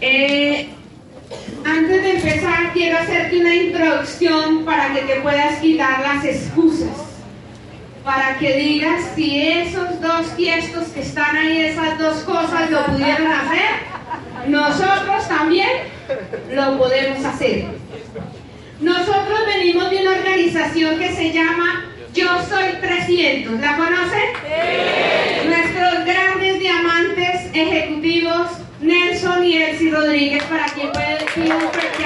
Eh, antes de empezar, quiero hacerte una introducción para que te puedas quitar las excusas. Para que digas si esos dos tiestos que están ahí, esas dos cosas, lo pudieron hacer, nosotros también lo podemos hacer. Nosotros venimos de una organización que se llama Yo Soy 300. ¿La conocen? Sí. Nuestros grandes diamantes ejecutivos Nelson y Elsie Rodríguez, para quien puede decir un fuerte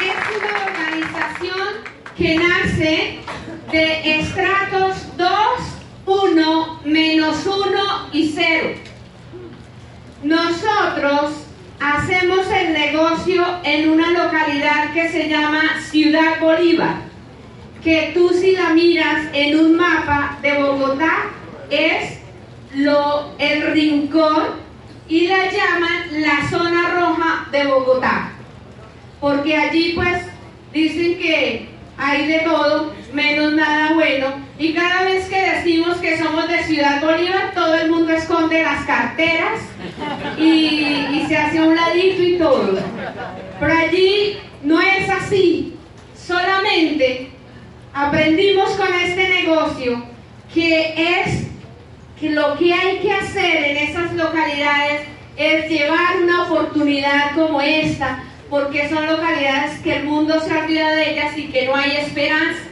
Es una organización que nace de estratos 2, 1, menos 1 y 0. Nosotros hacemos el negocio en una localidad que se llama Ciudad Bolívar, que tú si la miras en un mapa de Bogotá es lo, el rincón y la llaman la zona roja de Bogotá. Porque allí pues dicen que hay de todo, menos nada bueno. Y cada vez que decimos que somos de Ciudad Bolívar, todo el mundo esconde las carteras y, y se hace un ladito y todo. Pero allí no es así. Solamente aprendimos con este negocio que es que lo que hay que hacer en esas localidades es llevar una oportunidad como esta, porque son localidades que el mundo se olvida de ellas y que no hay esperanza.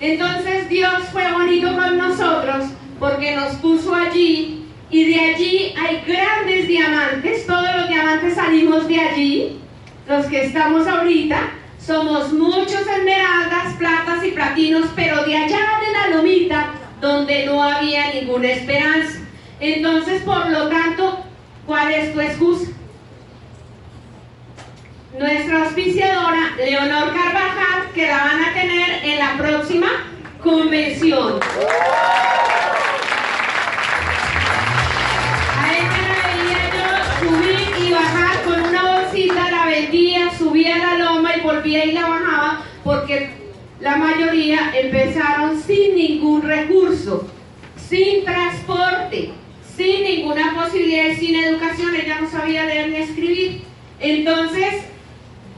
Entonces Dios fue bonito con nosotros porque nos puso allí y de allí hay grandes diamantes, todos los diamantes salimos de allí, los que estamos ahorita, somos muchos esmeraldas, platas y platinos, pero de allá de la lomita donde no había ninguna esperanza. Entonces, por lo tanto, ¿cuál es tu excusa? Nuestra auspiciadora, Leonor Carvajal, que la van a tener en la próxima convención. A ella la veía yo subir y bajar con una bolsita, la vendía, subía la loma y volvía y la bajaba porque la mayoría empezaron sin ningún recurso, sin transporte, sin ninguna posibilidad sin educación. Ella no sabía leer ni escribir. Entonces,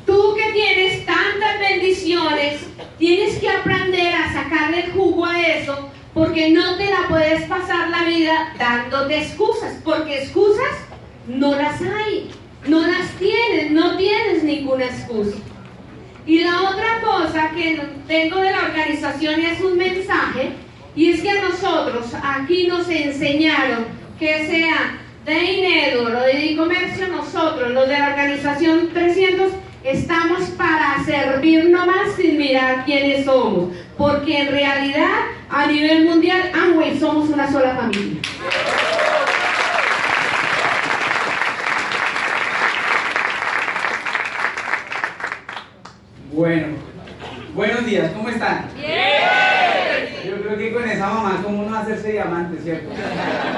tú que tienes tantas bendiciones, tienes que aprender a sacarle el jugo a eso, porque no te la puedes pasar la vida dándote excusas, porque excusas no las hay, no las tienes, no tienes ninguna excusa. Y la otra cosa que tengo de la organización es un mensaje, y es que a nosotros aquí nos enseñaron que sea de INEDUR o de e-comercio, nosotros, los de la organización 300, estamos para servir nomás sin mirar quiénes somos, porque en realidad a nivel mundial, Amway somos una sola familia. Bueno, buenos días, ¿cómo están? Bien. Yo creo que con esa mamá, ¿cómo no hacerse diamante, cierto?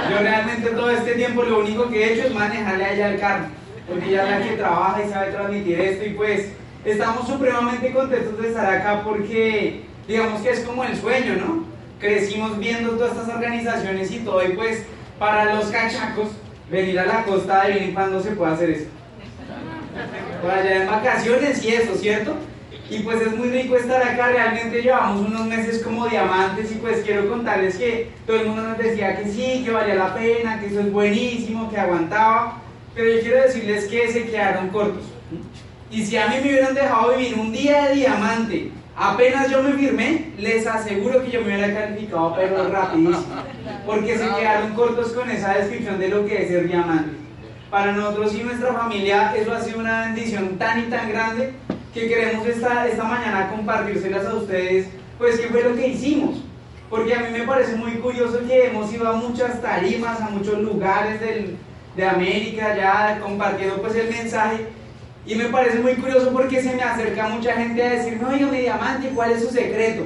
Yo realmente todo este tiempo lo único que he hecho es manejarle a ella el carro, porque ella es la que trabaja y sabe transmitir esto y pues estamos supremamente contentos de estar acá porque digamos que es como el sueño, ¿no? Crecimos viendo todas estas organizaciones y todo y pues para los cachacos venir a la costa de cuando se puede hacer eso. Para allá en vacaciones y eso, ¿cierto? Y pues es muy rico estar acá, realmente llevamos unos meses como diamantes y pues quiero contarles que todo el mundo nos decía que sí, que valía la pena, que eso es buenísimo, que aguantaba, pero yo quiero decirles que se quedaron cortos. Y si a mí me hubieran dejado vivir un día de diamante, apenas yo me firmé, les aseguro que yo me hubiera calificado pero rapidísimo, porque se quedaron cortos con esa descripción de lo que es ser diamante. Para nosotros y nuestra familia eso ha sido una bendición tan y tan grande que queremos esta, esta mañana compartírselas a ustedes, pues qué fue lo que hicimos. Porque a mí me parece muy curioso que hemos ido a muchas tarimas, a muchos lugares del, de América, ya compartiendo pues el mensaje. Y me parece muy curioso porque se me acerca mucha gente a decirme, oiga, mi diamante, ¿cuál es su secreto?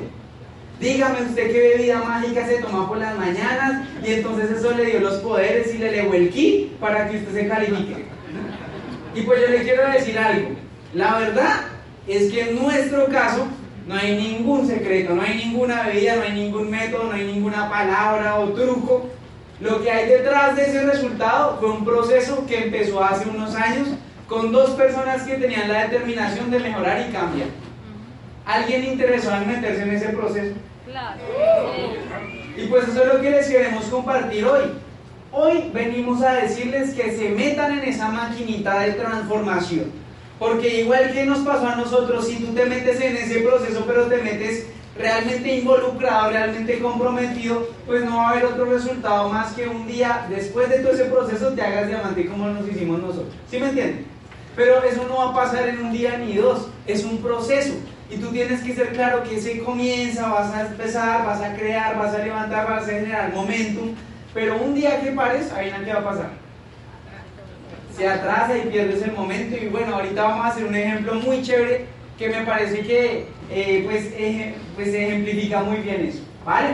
Dígame usted qué bebida mágica se toma por las mañanas y entonces eso le dio los poderes y le legó el ki para que usted se califique. Y pues yo le quiero decir algo. La verdad es que en nuestro caso no hay ningún secreto, no hay ninguna bebida, no hay ningún método, no hay ninguna palabra o truco. Lo que hay detrás de ese resultado fue un proceso que empezó hace unos años con dos personas que tenían la determinación de mejorar y cambiar. ¿Alguien interesado en meterse en ese proceso? Claro. Y pues eso es lo que les queremos compartir hoy. Hoy venimos a decirles que se metan en esa maquinita de transformación. Porque igual que nos pasó a nosotros, si tú te metes en ese proceso, pero te metes realmente involucrado, realmente comprometido, pues no va a haber otro resultado más que un día después de todo ese proceso te hagas diamante como nos hicimos nosotros. ¿Sí me entienden? Pero eso no va a pasar en un día ni dos, es un proceso. Y tú tienes que ser claro que se comienza, vas a empezar, vas a crear, vas a levantar, vas a generar momentum. Pero un día que pares, ahí no qué va a pasar. Se atrasa y pierdes el momento. Y bueno, ahorita vamos a hacer un ejemplo muy chévere que me parece que eh, pues, pues ejemplifica muy bien eso. ¿Vale?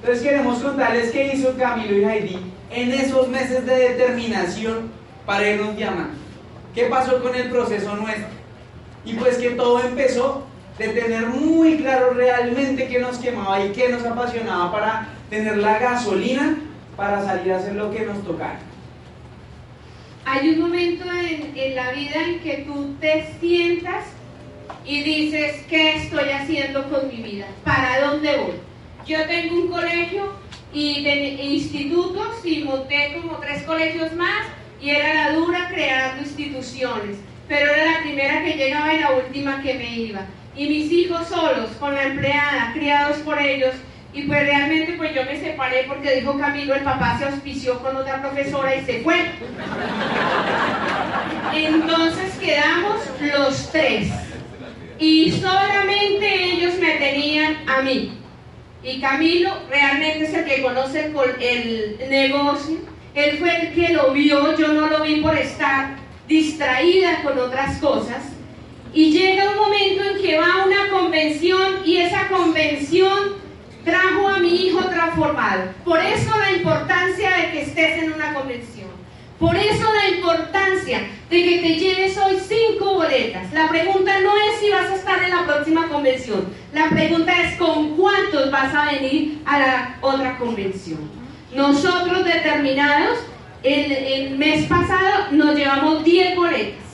Entonces queremos contarles qué hizo Camilo y Heidi en esos meses de determinación para irnos diamante. ¿Qué pasó con el proceso nuestro? Y pues que todo empezó de tener muy claro realmente qué nos quemaba y qué nos apasionaba para tener la gasolina para salir a hacer lo que nos tocara. Hay un momento en, en la vida en que tú te sientas y dices, ¿qué estoy haciendo con mi vida? ¿Para dónde voy? Yo tengo un colegio y de institutos y monté como tres colegios más y era la dura creando instituciones, pero era la primera que llegaba y la última que me iba. Y mis hijos solos, con la empleada, criados por ellos, y pues realmente pues yo me separé porque dijo Camilo, el papá se auspició con otra profesora y se fue. Entonces quedamos los tres. Y solamente ellos me tenían a mí. Y Camilo realmente es el que conoce el, el negocio. Él fue el que lo vio, yo no lo vi por estar distraída con otras cosas. Y llega un momento en que va a una convención y esa convención trajo a mi hijo transformado. Por eso la importancia de que estés en una convención. Por eso la importancia de que te lleves hoy cinco boletas. La pregunta no es si vas a estar en la próxima convención. La pregunta es con cuántos vas a venir a la otra convención. Nosotros determinados, el, mes pasado nos llevamos 10 boletas.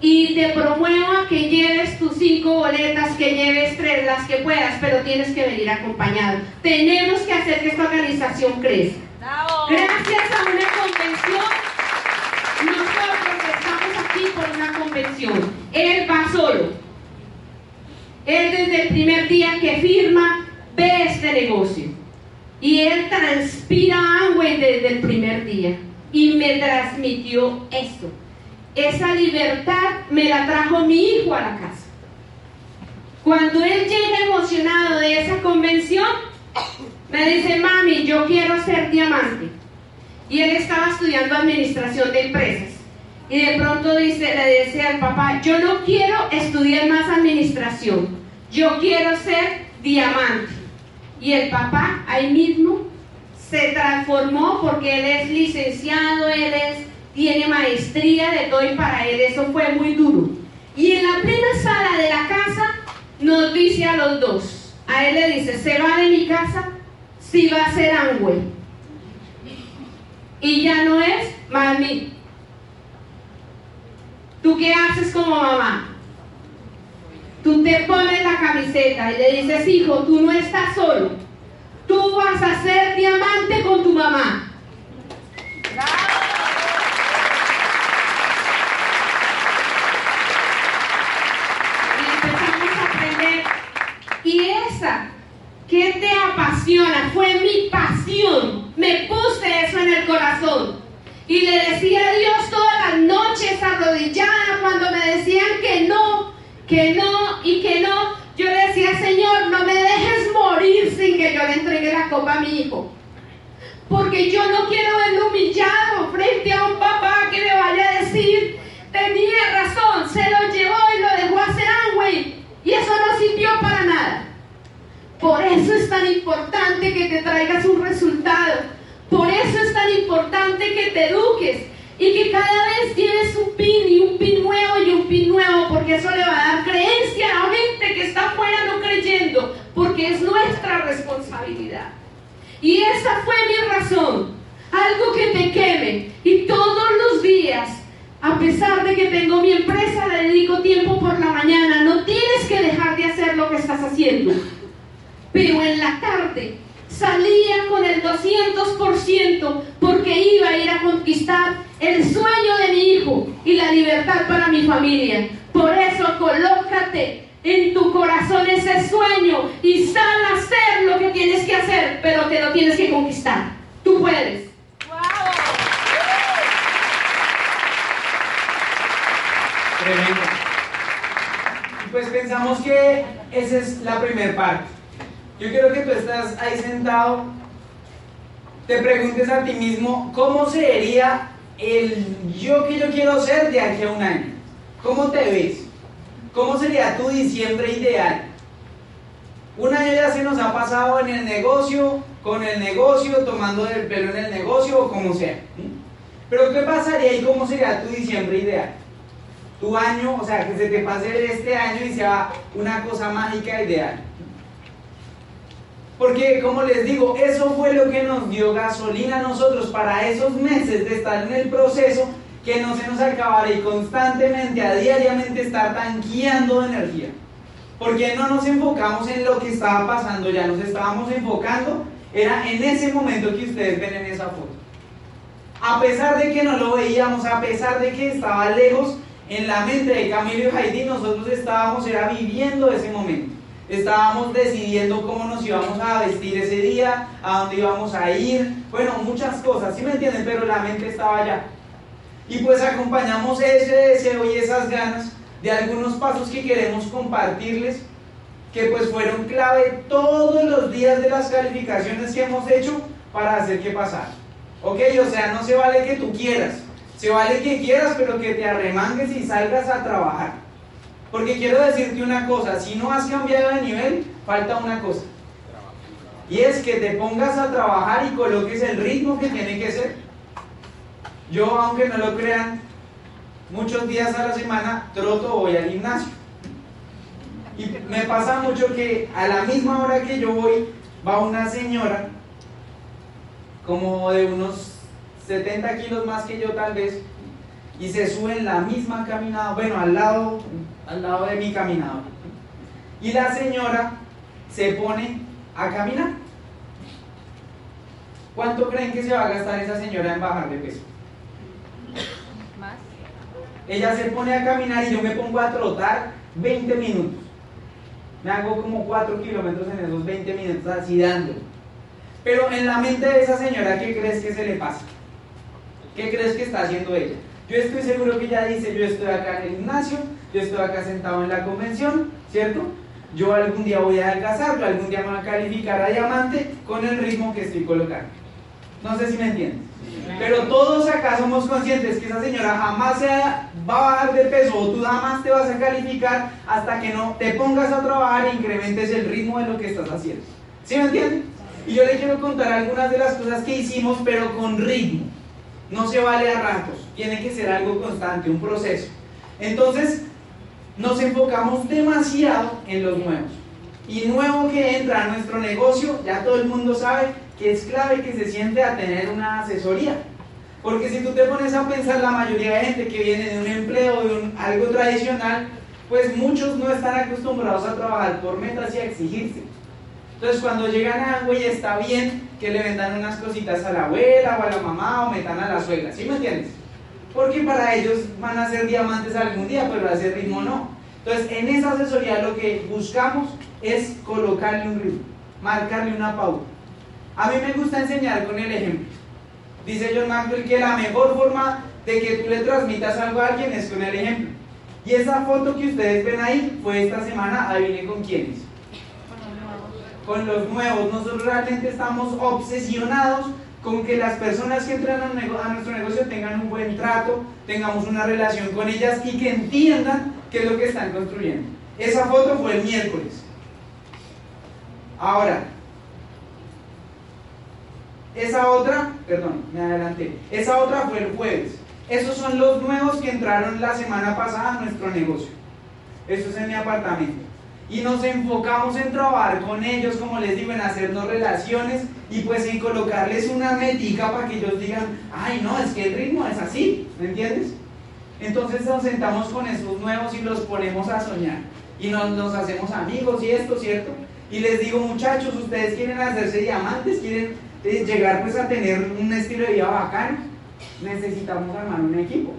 Y te promuevo a que lleves tus cinco boletas, que lleves tres, las que puedas, pero tienes que venir acompañado. Tenemos que hacer que esta organización crezca. Gracias a una convención nosotros estamos aquí por una convención. Él va solo. Él desde el primer día que firma ve este negocio. Y él transpira Amway desde el primer día. Y me transmitió esto. Esa libertad me la trajo mi hijo a la casa. Cuando él llega emocionado de esa convención, me dice, mami, yo quiero ser diamante y él estaba estudiando administración de empresas. Y de pronto dice, le dice al papá, yo no quiero estudiar más administración, yo quiero ser diamante. Y el papá ahí mismo se transformó porque él es licenciado, él es, tiene maestría de todo y para él eso fue muy duro. Y en la plena sala de la casa nos dice a los dos, a él le dice, se va de mi casa si va a ser Angüe y ya no es mami. ¿Tú qué haces como mamá? Tú te pones la camiseta y le dices, hijo, tú no estás solo. Tú vas a ser diamante con tu mamá. Que te apasiona fue mi pasión me puse eso en el corazón. Y le decía a Dios todas las noches arrodillada cuando me decían que no, que no y que no. Yo le decía, Señor, no me dejes morir sin que yo le entregue la copa a mi hijo. Porque yo no quiero verlo humillado frente a un papá que me vaya a decir, tenía razón, se lo llevó y lo dejó hacer Amway. Y eso no sirvió para nada. Por eso es tan importante que te traigas un resultado. Por eso es tan importante que te eduques y que cada vez tienes un pin y un pin nuevo y un pin nuevo, porque eso le va a dar creencia a gente que está afuera no creyendo, porque es nuestra responsabilidad. Y esa fue mi razón, algo que te queme. Y todos los días, a pesar de que tengo mi empresa, le dedico tiempo por la mañana, no tienes que dejar de hacer lo que estás haciendo pero en la tarde salía con el 200% porque iba a ir a conquistar el sueño de mi hijo y la libertad para mi familia. Por eso colócate en tu corazón ese sueño y sal a hacer lo que tienes que hacer, pero te lo tienes que conquistar. Tú puedes. Tremendo. Pues pensamos que esa es la primera parte. Yo quiero que tú estás ahí sentado, te preguntes a ti mismo, ¿cómo sería el yo que yo quiero ser de aquí a un año? ¿Cómo te ves? ¿Cómo sería tu diciembre ideal? Un año ya se nos ha pasado en el negocio, con el negocio, tomando el pelo en el negocio o como sea. Pero ¿qué pasaría y cómo sería tu diciembre ideal? Tu año, o sea, que se te pase este año y sea una cosa mágica ideal. Porque, como les digo, eso fue lo que nos dio gasolina a nosotros para esos meses de estar en el proceso, que no se nos acabara y constantemente, a diariamente estar tanqueando de energía. Porque no nos enfocamos en lo que estaba pasando, ya nos estábamos enfocando, era en ese momento que ustedes ven en esa foto. A pesar de que no lo veíamos, a pesar de que estaba lejos, en la mente de Camilo y Heidi, nosotros estábamos, era viviendo ese momento estábamos decidiendo cómo nos íbamos a vestir ese día, a dónde íbamos a ir, bueno, muchas cosas, ¿sí me entienden? Pero la mente estaba allá. Y pues acompañamos ese deseo y esas ganas de algunos pasos que queremos compartirles, que pues fueron clave todos los días de las calificaciones que hemos hecho para hacer que pasara. ¿Ok? O sea, no se vale que tú quieras, se vale que quieras, pero que te arremangues y salgas a trabajar. Porque quiero decirte una cosa, si no has cambiado de nivel, falta una cosa. Y es que te pongas a trabajar y coloques el ritmo que tiene que ser. Yo, aunque no lo crean, muchos días a la semana troto voy al gimnasio. Y me pasa mucho que a la misma hora que yo voy, va una señora, como de unos 70 kilos más que yo tal vez, y se sube en la misma caminada, bueno, al lado, al lado de mi caminador. Y la señora se pone a caminar. ¿Cuánto creen que se va a gastar esa señora en bajar de peso? Más. Ella se pone a caminar y yo me pongo a trotar 20 minutos. Me hago como 4 kilómetros en esos 20 minutos así dando. Pero en la mente de esa señora, ¿qué crees que se le pasa? ¿Qué crees que está haciendo ella? Yo estoy seguro que ella dice, yo estoy acá en el gimnasio, yo estoy acá sentado en la convención, ¿cierto? Yo algún día voy a adelgazar, yo algún día me voy a calificar a diamante con el ritmo que estoy colocando. No sé si me entiendes. Pero todos acá somos conscientes que esa señora jamás se va a bajar de peso o tú jamás te vas a calificar hasta que no te pongas a trabajar e incrementes el ritmo de lo que estás haciendo. ¿Sí me entienden? Y yo le quiero contar algunas de las cosas que hicimos, pero con ritmo. No se vale a ratos, tiene que ser algo constante, un proceso. Entonces, nos enfocamos demasiado en los nuevos. Y nuevo que entra a nuestro negocio, ya todo el mundo sabe que es clave que se siente a tener una asesoría. Porque si tú te pones a pensar, la mayoría de gente que viene de un empleo, de algo tradicional, pues muchos no están acostumbrados a trabajar por metas y a exigirse. Entonces cuando llegan a algo y está bien que le vendan unas cositas a la abuela o a la mamá o metan a la suegra, ¿sí me entiendes? Porque para ellos van a ser diamantes algún día, pero a ese ritmo no. Entonces en esa asesoría lo que buscamos es colocarle un ritmo, marcarle una pauta. A mí me gusta enseñar con el ejemplo. Dice John Maxwell que la mejor forma de que tú le transmitas algo a alguien es con el ejemplo. Y esa foto que ustedes ven ahí fue esta semana, adivinen con quiénes con los nuevos. Nosotros realmente estamos obsesionados con que las personas que entran a, nuestro negocio tengan un buen trato, tengamos una relación con ellas y que entiendan qué es lo que están construyendo. Esa foto fue el miércoles. Ahora, esa otra, perdón, me adelanté, esa otra fue el jueves. Esos son los nuevos que entraron la semana pasada a nuestro negocio. Eso es en mi apartamento y nos enfocamos en trabajar con ellos, como les digo, en hacernos relaciones y pues en colocarles una metica para que ellos digan, ay no, es que el ritmo es así, ¿me entiendes? Entonces nos sentamos con esos nuevos y los ponemos a soñar. Y nos, nos hacemos amigos y esto, ¿cierto? Y les digo, muchachos, ustedes quieren hacerse diamantes, quieren eh, llegar pues a tener un estilo de vida bacano, necesitamos armar un equipo.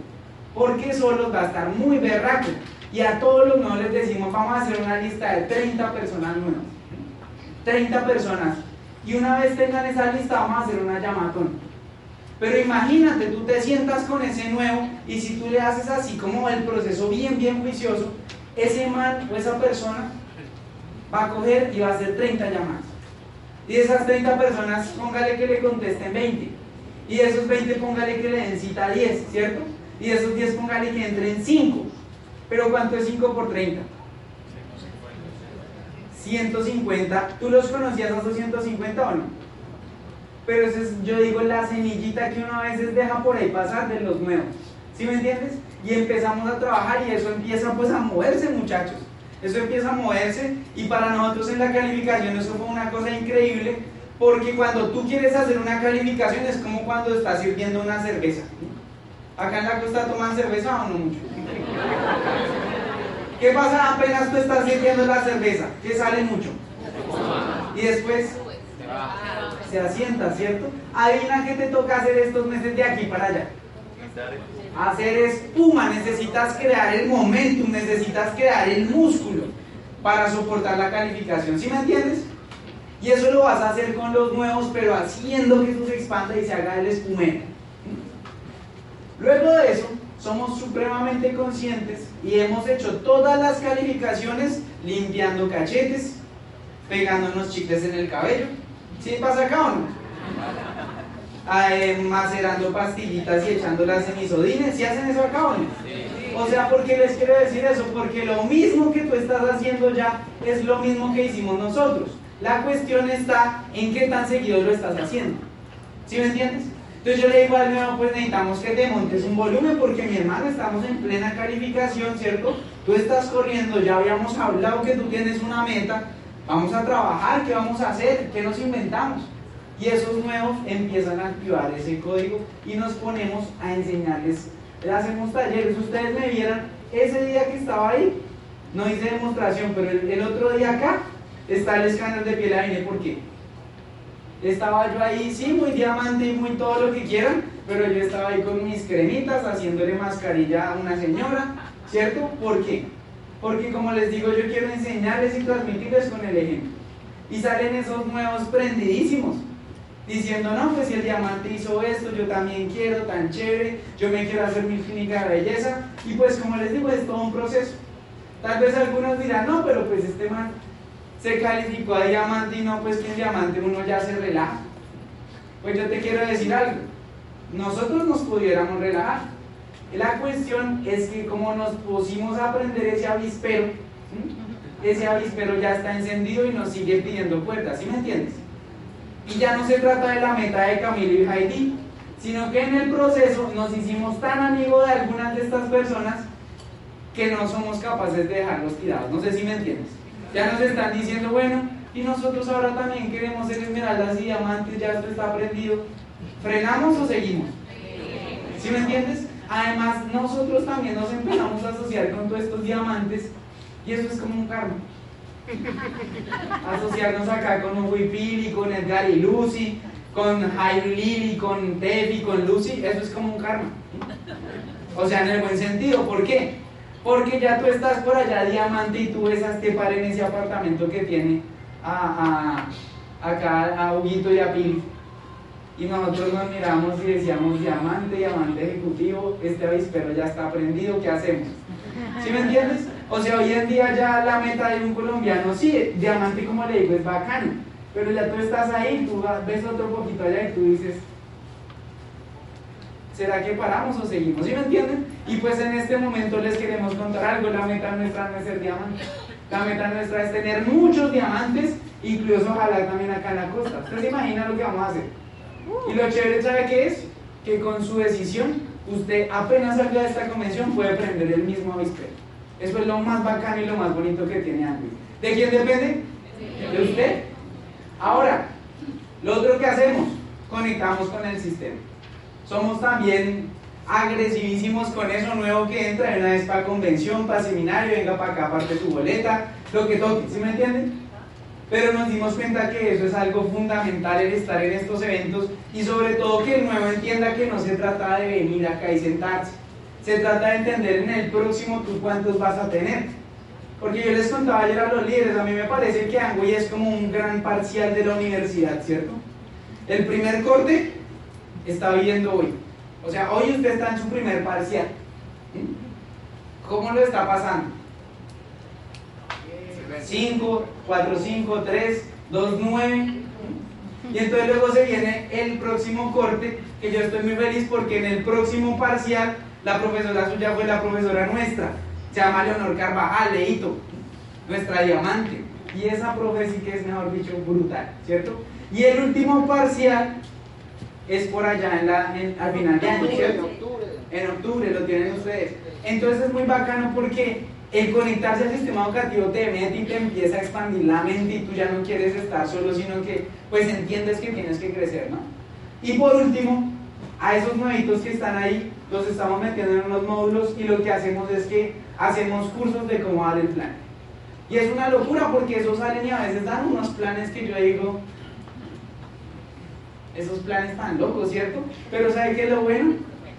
Porque solos va a estar muy berraco. Y a todos los nuevos les decimos, vamos a hacer una lista de 30 personas nuevas. 30 personas. Y una vez tengan esa lista, vamos a hacer una llamatón. Pero imagínate, tú te sientas con ese nuevo y si tú le haces así como el proceso bien, bien juicioso, ese man o esa persona va a coger y va a hacer 30 llamadas. Y de esas 30 personas, póngale que le contesten 20. Y de esos 20, póngale que le den cita 10, ¿cierto? Y de esos 10, póngale que entren 5. Pero ¿cuánto es 5 por 30? 150. ¿Tú los conocías a esos 150 o no? Pero eso es, yo digo, la semillita que uno a veces deja por ahí pasar de los nuevos. ¿Sí me entiendes? Y empezamos a trabajar y eso empieza pues a moverse, muchachos. Eso empieza a moverse y para nosotros en la calificación eso fue una cosa increíble porque cuando tú quieres hacer una calificación es como cuando estás sirviendo una cerveza. Acá en la costa toman cerveza o no mucho. ¿Qué pasa apenas tú estás sirviendo la cerveza? Que sale mucho. Y después se asienta, ¿cierto? Adivina qué te toca hacer estos meses de aquí para allá. Hacer espuma, necesitas crear el momentum, necesitas crear el músculo para soportar la calificación, ¿sí me entiendes? Y eso lo vas a hacer con los nuevos, pero haciendo que eso se expanda y se haga el espumero. Luego de eso, somos supremamente conscientes y hemos hecho todas las calificaciones limpiando cachetes, pegándonos chicles en el cabello. ¿Sí pasa acá o? Ah, eh, macerando pastillitas y echándolas en isodines. ¿Sí hacen eso acá o? O sea, ¿por qué les quiero decir eso? Porque lo mismo que tú estás haciendo ya es lo mismo que hicimos nosotros. La cuestión está en qué tan seguido lo estás haciendo. ¿Sí me entiendes? Entonces yo le digo al nuevo, pues necesitamos que te montes un volumen porque mi hermano estamos en plena calificación, ¿cierto? Tú estás corriendo, ya habíamos hablado que tú tienes una meta, vamos a trabajar, ¿qué vamos a hacer? ¿Qué nos inventamos? Y esos nuevos empiezan a activar ese código y nos ponemos a enseñarles. Hacemos talleres, ustedes me vieran ese día que estaba ahí, no hice demostración, pero el, otro día acá está el escáner de piel, ¿y por qué? Estaba yo ahí, sí, muy diamante y muy todo lo que quieran, pero yo estaba ahí con mis cremitas haciéndole mascarilla a una señora, ¿cierto? ¿Por qué? Porque como les digo, yo quiero enseñarles y transmitirles con el ejemplo. Y salen esos nuevos prendidísimos, diciendo, no, pues si el diamante hizo esto, yo también quiero, tan chévere, yo me quiero hacer mi clínica de belleza. Y pues como les digo, es todo un proceso. Tal vez algunos dirán, no, pero pues este man se calificó a diamante y no, pues que en diamante uno ya se relaja. Pues yo te quiero decir algo, nosotros nos pudiéramos relajar. La cuestión es que como nos pusimos a aprender ese avispero, ese avispero ya está encendido y nos sigue pidiendo puertas, ¿sí me entiendes? Y ya no se trata de la meta de Camilo y Heidi, sino que en el proceso nos hicimos tan amigos de algunas de estas personas que no somos capaces de dejarlos tirados. No sé si me entiendes. Ya nos están diciendo, bueno, y nosotros ahora también queremos ser esmeraldas y diamantes, ya esto está aprendido. ¿Frenamos o seguimos? ¿Sí me entiendes? Además, nosotros también nos empezamos a asociar con todos estos diamantes y eso es como un karma. Asociarnos acá con Pili, con Edgar y Lucy, con Jairo Lily, con Tefi, con Lucy, eso es como un karma. O sea, en el buen sentido, ¿por qué? Porque ya tú estás por allá diamante y tú ves a este par en ese apartamento que tiene a, a, acá a Huguito y a Pili. Y nosotros nos miramos y decíamos, diamante, diamante ejecutivo, este avispero ya está prendido, ¿qué hacemos? ¿Sí me entiendes? O sea, hoy en día ya la meta de un colombiano, sí, diamante como le digo, es bacano, pero ya tú estás ahí, tú ves otro poquito allá y tú dices, ¿será que paramos o seguimos? ¿Sí me entienden? Y pues en este momento les queremos contar algo, la meta nuestra no es ser diamante, la meta nuestra es tener muchos diamantes, incluso ojalá también acá en la costa. ¿Ustedes se imaginan lo que vamos a hacer? Y lo chévere, ¿sabe qué es? Que con su decisión, usted apenas salga de esta convención puede prender el mismo avispero. Eso es lo más bacano y lo más bonito que tiene Android. ¿De quién depende? De usted. Ahora, lo otro que hacemos, conectamos con el sistema. Somos también agresivísimos con eso nuevo que entra de una vez para convención, para seminario, venga para acá, aparte tu boleta, lo que toque, ¿sí me entienden? Pero nos dimos cuenta que eso es algo fundamental el estar en estos eventos y sobre todo que el nuevo entienda que no se trata de venir acá y sentarse, se trata de entender en el próximo tú cuántos vas a tener. Porque yo les contaba ayer a los líderes, a mí me parece que Angüey es como un gran parcial de la universidad, ¿cierto? El primer corte está viendo hoy. O sea, hoy usted está en su primer parcial. ¿Cómo lo está pasando? 5, 4, 5, 3, 2, 9. Y entonces luego se viene el próximo corte, que yo estoy muy feliz porque en el próximo parcial la profesora suya fue la profesora nuestra. Se llama Leonor Carvajal, Leito, nuestra diamante. Y esa profe sí que es, mejor dicho, brutal, ¿cierto? Y el último parcial es por allá en la, al final de año, ¿cierto? En octubre lo tienen ustedes. Entonces es muy bacano porque el conectarse al sistema educativo te mete y te empieza a expandir la mente y tú ya no quieres estar solo, sino que pues entiendes que tienes que crecer, ¿no? Y por último, a esos nuevitos que están ahí, los estamos metiendo en unos módulos y lo que hacemos es que hacemos cursos de cómo dar el plan. Y es una locura porque esos salen y a veces dan unos planes que yo digo, esos planes tan locos, ¿cierto? Pero ¿sabe qué es lo bueno?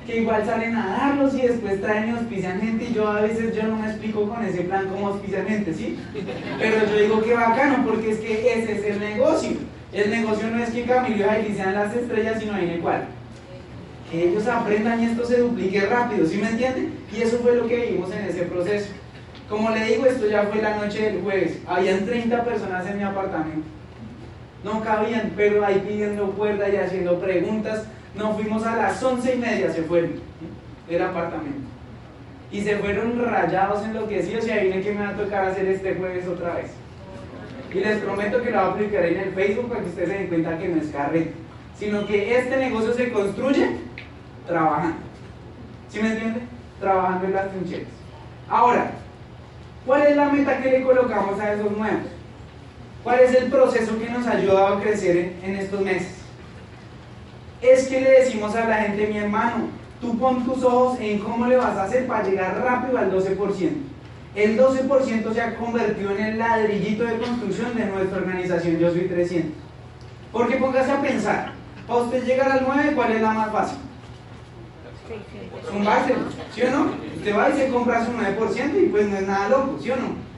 Que igual salen a darlos y después traen y auspician gente y yo a veces yo no me explico con ese plan cómo auspician gente, ¿sí? Pero yo digo que bacano porque es que ese es el negocio. El negocio no es que Camilo y sean las estrellas, sino en el cual que ellos aprendan y esto se duplique rápido, ¿sí me entienden? Y eso fue lo que vimos en ese proceso. Como le digo, esto ya fue la noche del jueves. Habían 30 personas en mi apartamento no cabían, pero ahí pidiendo cuerda y haciendo preguntas. Nos fuimos a las once y media, se fueron del apartamento. Y se fueron rayados, enloquecidos, y ahí viene que me va a tocar hacer este jueves otra vez. Y les prometo que lo voy a aplicar en el Facebook para que ustedes se den cuenta que no es carreta, sino que este negocio se construye trabajando. ¿Sí me entiende? Trabajando en las trincheras. Ahora, ¿cuál es la meta que le colocamos a esos nuevos? ¿Cuál es el proceso que nos ha ayudado a crecer en, estos meses? Es que le decimos a la gente, mi hermano, tú pon tus ojos en cómo le vas a hacer para llegar rápido al 12%. El 12% se ha convertido en el ladrillito de construcción de nuestra organización Yo Soy 300. Porque póngase a pensar, para usted llegar al 9, ¿cuál es la más fácil? Un base, ¿sí o no? Usted va y se compra su 9% y pues no es nada loco, ¿sí o no?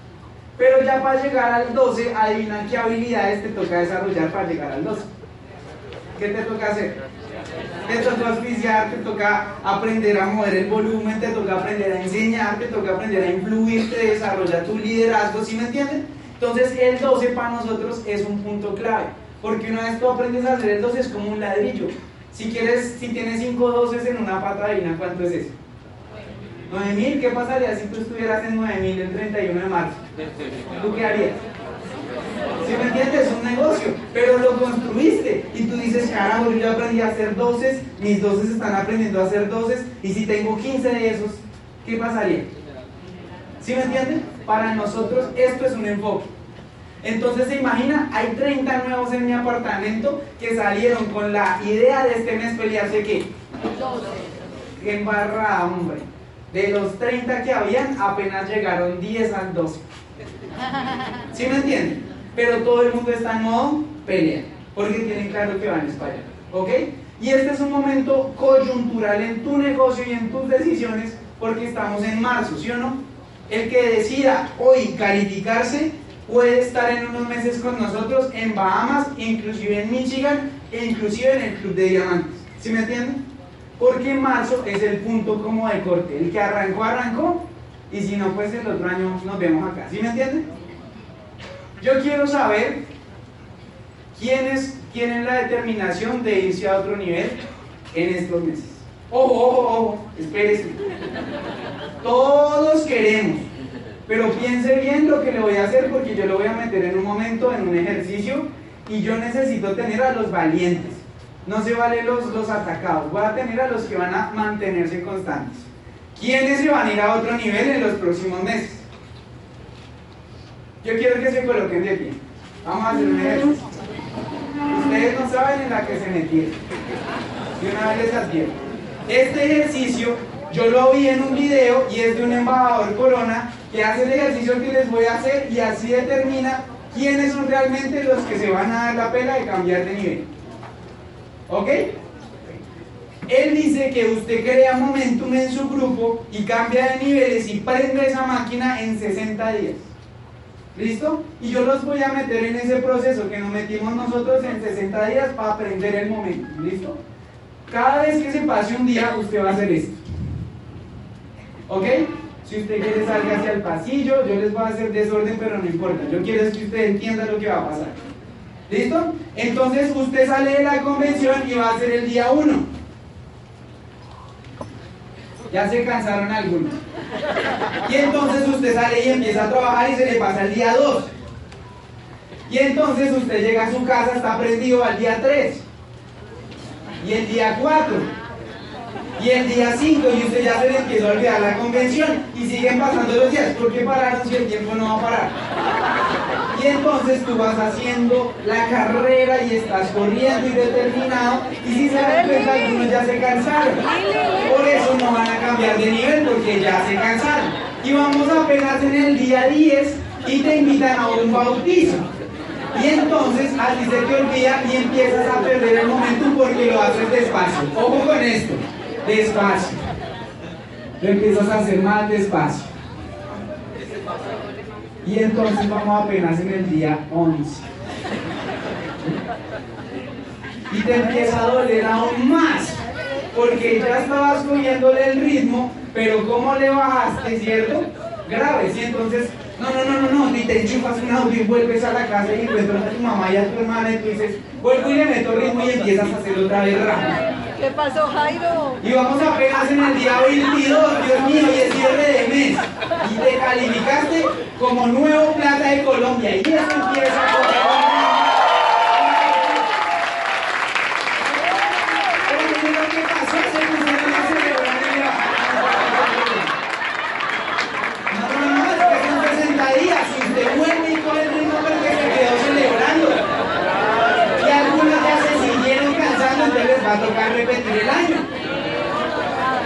Pero ya para llegar al 12, adivina qué habilidades te toca desarrollar para llegar al 12. ¿Qué te toca hacer? Te toca auspiciar, te toca aprender a mover el volumen, te toca aprender a enseñar, te toca aprender a influir, te desarrolla tu liderazgo, ¿sí me entienden? Entonces el 12 para nosotros es un punto clave, porque una vez tú aprendes a hacer el 12 es como un ladrillo. Si quieres, si tienes 5 12 en una pata, adivina cuánto es eso. 9000, ¿qué pasaría si tú estuvieras en 9000 el 31 de marzo? ¿Tú qué harías? ¿Sí me entiendes? Es un negocio, pero lo construiste y tú dices, carajo, yo aprendí a hacer doces, mis doces están aprendiendo a hacer doces y si tengo 15 de esos, ¿qué pasaría? ¿Sí me entienden? Para nosotros esto es un enfoque. Entonces se imagina, hay 30 nuevos en mi apartamento que salieron con la idea de este mes pelearse que 12. Qué embarrada, hombre. De los 30 que habían, apenas llegaron 10 al 12. ¿Sí me entienden? Pero todo el mundo está en modo pelea, porque tienen claro que van a España. ¿Ok? Y este es un momento coyuntural en tu negocio y en tus decisiones, porque estamos en marzo, ¿sí o no? El que decida hoy calificarse puede estar en unos meses con nosotros en Bahamas, inclusive en Michigan e inclusive en el Club de Diamantes. ¿Sí me entienden? Porque marzo es el punto como de corte. El que arrancó, arrancó. Y si no, pues el otro año nos vemos acá. ¿Sí me entienden? Yo quiero saber quiénes tienen la determinación de irse a otro nivel en estos meses. Ojo, ojo, ojo, espérese. Todos queremos. Pero piense bien lo que le voy a hacer porque yo lo voy a meter en un momento, en un ejercicio, y yo necesito tener a los valientes. No se vale los, los atacados, voy a tener a los que van a mantenerse constantes. ¿Quiénes se van a ir a otro nivel en los próximos meses? Yo quiero que se coloquen de pie. Vamos a hacer un ejercicio. Ustedes no saben en la que se metieron. Y una vez les advierto. Este ejercicio yo lo vi en un video y es de un embajador Corona que hace el ejercicio que les voy a hacer y así determina quiénes son realmente los que se van a dar la pena de cambiar de nivel. ¿Ok? Él dice que usted crea momentum en su grupo y cambia de niveles y prende esa máquina en 60 días. ¿Listo? Y yo los voy a meter en ese proceso que nos metimos nosotros en 60 días para aprender el momento. ¿Listo? Cada vez que se pase un día, usted va a hacer esto. ¿Ok? Si usted quiere salir hacia el pasillo, yo les voy a hacer desorden, pero no importa. Yo quiero que usted entienda lo que va a pasar. ¿Listo? Entonces usted sale de la convención y va a hacer el día 1. Ya se cansaron algunos. Y entonces usted sale y empieza a trabajar y se le pasa el día 2. Y entonces usted llega a su casa, está prendido al día 3. Y el día 4. Y el día 5 y usted ya se le empieza a olvidar la convención y siguen pasando los días. ¿Por qué pararon si el tiempo no va a parar? Y entonces tú vas haciendo la carrera y estás corriendo y determinado y si se dan cuenta algunos ya se cansaron. Por eso no van a cambiar de nivel porque ya se cansaron. Y vamos apenas en el día 10 y te invitan a un bautizo. Y entonces a ti se te olvida y empiezas a perder el momento porque lo haces despacio. Ojo con esto despacio. Lo empiezas a hacer más despacio. Y entonces vamos apenas en el día 11. Y te empieza a doler aún más. Porque ya estabas cogiéndole el ritmo, pero ¿cómo le bajaste, cierto? Graves. Y entonces, no, no, no, no, no, ni te enchufas un audio y vuelves a la casa y encuentras a tu mamá y a tu hermana y tú dices, vuelvo y le meto ritmo y empiezas a hacerlo otra vez rápido. ¿Qué pasó, Jairo? Y vamos apenas en el día 22, Dios mío, y es cierre de mes. Y te calificaste como nuevo plata de Colombia. Y eso empieza a No, no, no, es que son 60 días. Si usted vuelve y coge el ritmo porque se quedó celebrando. Y algunos ya se siguieron cansando, entonces les va a tocar repetir el año.